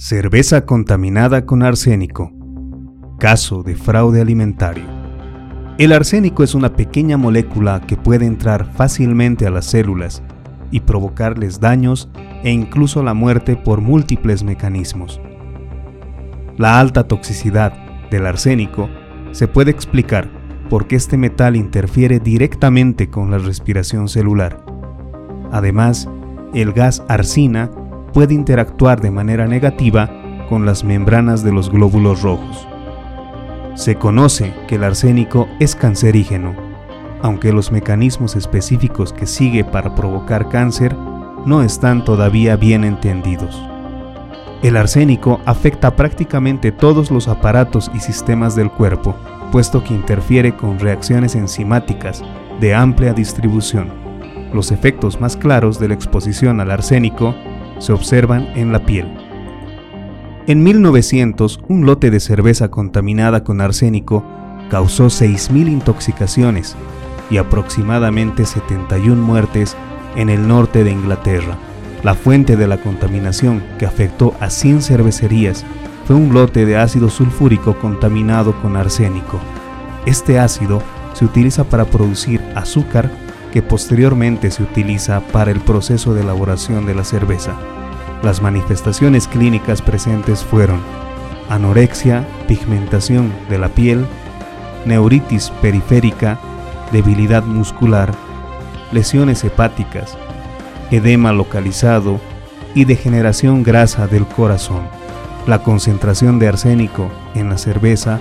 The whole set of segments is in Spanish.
Cerveza contaminada con arsénico. Caso de fraude alimentario. El arsénico es una pequeña molécula que puede entrar fácilmente a las células y provocarles daños e incluso la muerte por múltiples mecanismos. La alta toxicidad del arsénico se puede explicar porque este metal interfiere directamente con la respiración celular. Además, el gas arsina puede interactuar de manera negativa con las membranas de los glóbulos rojos. Se conoce que el arsénico es cancerígeno, aunque los mecanismos específicos que sigue para provocar cáncer no están todavía bien entendidos. El arsénico afecta prácticamente todos los aparatos y sistemas del cuerpo, puesto que interfiere con reacciones enzimáticas de amplia distribución. Los efectos más claros de la exposición al arsénico se observan en la piel. En 1900, un lote de cerveza contaminada con arsénico causó 6.000 intoxicaciones y aproximadamente 71 muertes en el norte de Inglaterra. La fuente de la contaminación que afectó a 100 cervecerías fue un lote de ácido sulfúrico contaminado con arsénico. Este ácido se utiliza para producir azúcar que posteriormente se utiliza para el proceso de elaboración de la cerveza. Las manifestaciones clínicas presentes fueron anorexia, pigmentación de la piel, neuritis periférica, debilidad muscular, lesiones hepáticas, edema localizado y degeneración grasa del corazón. La concentración de arsénico en la cerveza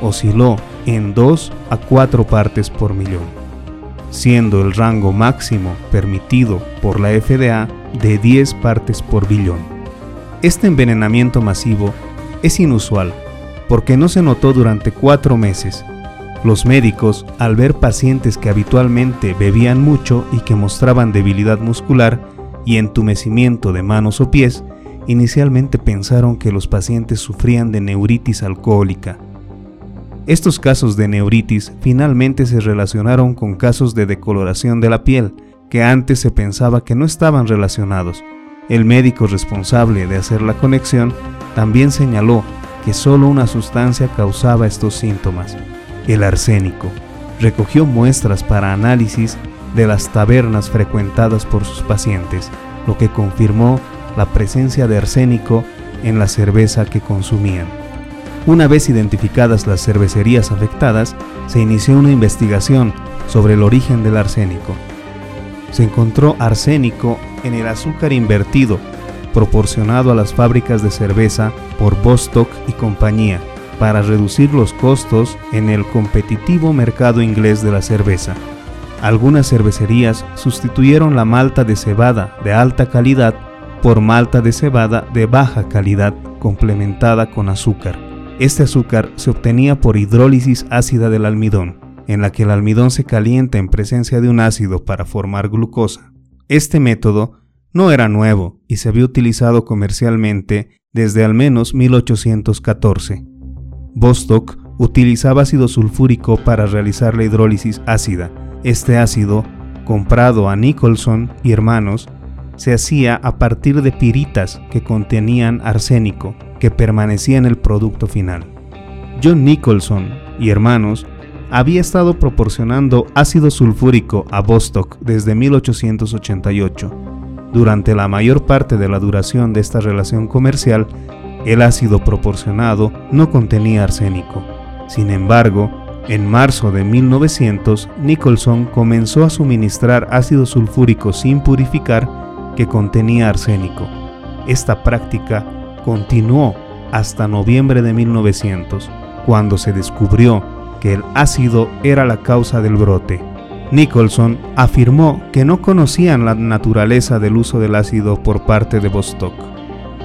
osciló en 2 a 4 partes por millón siendo el rango máximo permitido por la FDA de 10 partes por billón. Este envenenamiento masivo es inusual porque no se notó durante cuatro meses. Los médicos, al ver pacientes que habitualmente bebían mucho y que mostraban debilidad muscular y entumecimiento de manos o pies, inicialmente pensaron que los pacientes sufrían de neuritis alcohólica estos casos de neuritis finalmente se relacionaron con casos de decoloración de la piel, que antes se pensaba que no estaban relacionados. El médico responsable de hacer la conexión también señaló que solo una sustancia causaba estos síntomas, el arsénico. Recogió muestras para análisis de las tabernas frecuentadas por sus pacientes, lo que confirmó la presencia de arsénico en la cerveza que consumían. Una vez identificadas las cervecerías afectadas, se inició una investigación sobre el origen del arsénico. Se encontró arsénico en el azúcar invertido proporcionado a las fábricas de cerveza por Bostock y compañía para reducir los costos en el competitivo mercado inglés de la cerveza. Algunas cervecerías sustituyeron la malta de cebada de alta calidad por malta de cebada de baja calidad complementada con azúcar. Este azúcar se obtenía por hidrólisis ácida del almidón, en la que el almidón se calienta en presencia de un ácido para formar glucosa. Este método no era nuevo y se había utilizado comercialmente desde al menos 1814. Bostock utilizaba ácido sulfúrico para realizar la hidrólisis ácida. Este ácido, comprado a Nicholson y hermanos, se hacía a partir de piritas que contenían arsénico, que permanecía en el producto final. John Nicholson y hermanos había estado proporcionando ácido sulfúrico a Bostock desde 1888. Durante la mayor parte de la duración de esta relación comercial, el ácido proporcionado no contenía arsénico. Sin embargo, en marzo de 1900, Nicholson comenzó a suministrar ácido sulfúrico sin purificar que contenía arsénico. Esta práctica continuó hasta noviembre de 1900, cuando se descubrió que el ácido era la causa del brote. Nicholson afirmó que no conocían la naturaleza del uso del ácido por parte de Bostock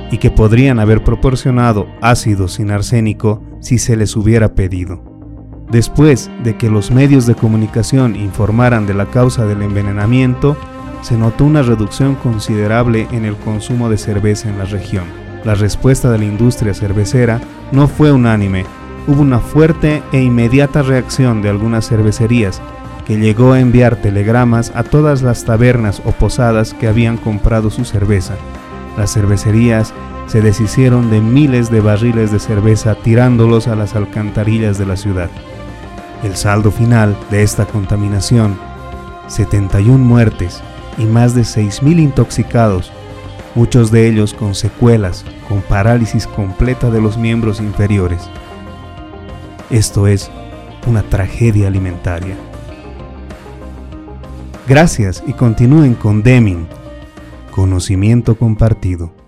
y que podrían haber proporcionado ácido sin arsénico si se les hubiera pedido. Después de que los medios de comunicación informaran de la causa del envenenamiento, se notó una reducción considerable en el consumo de cerveza en la región. La respuesta de la industria cervecera no fue unánime. Hubo una fuerte e inmediata reacción de algunas cervecerías, que llegó a enviar telegramas a todas las tabernas o posadas que habían comprado su cerveza. Las cervecerías se deshicieron de miles de barriles de cerveza tirándolos a las alcantarillas de la ciudad. El saldo final de esta contaminación, 71 muertes y más de 6.000 intoxicados, muchos de ellos con secuelas, con parálisis completa de los miembros inferiores. Esto es una tragedia alimentaria. Gracias y continúen con Deming, conocimiento compartido.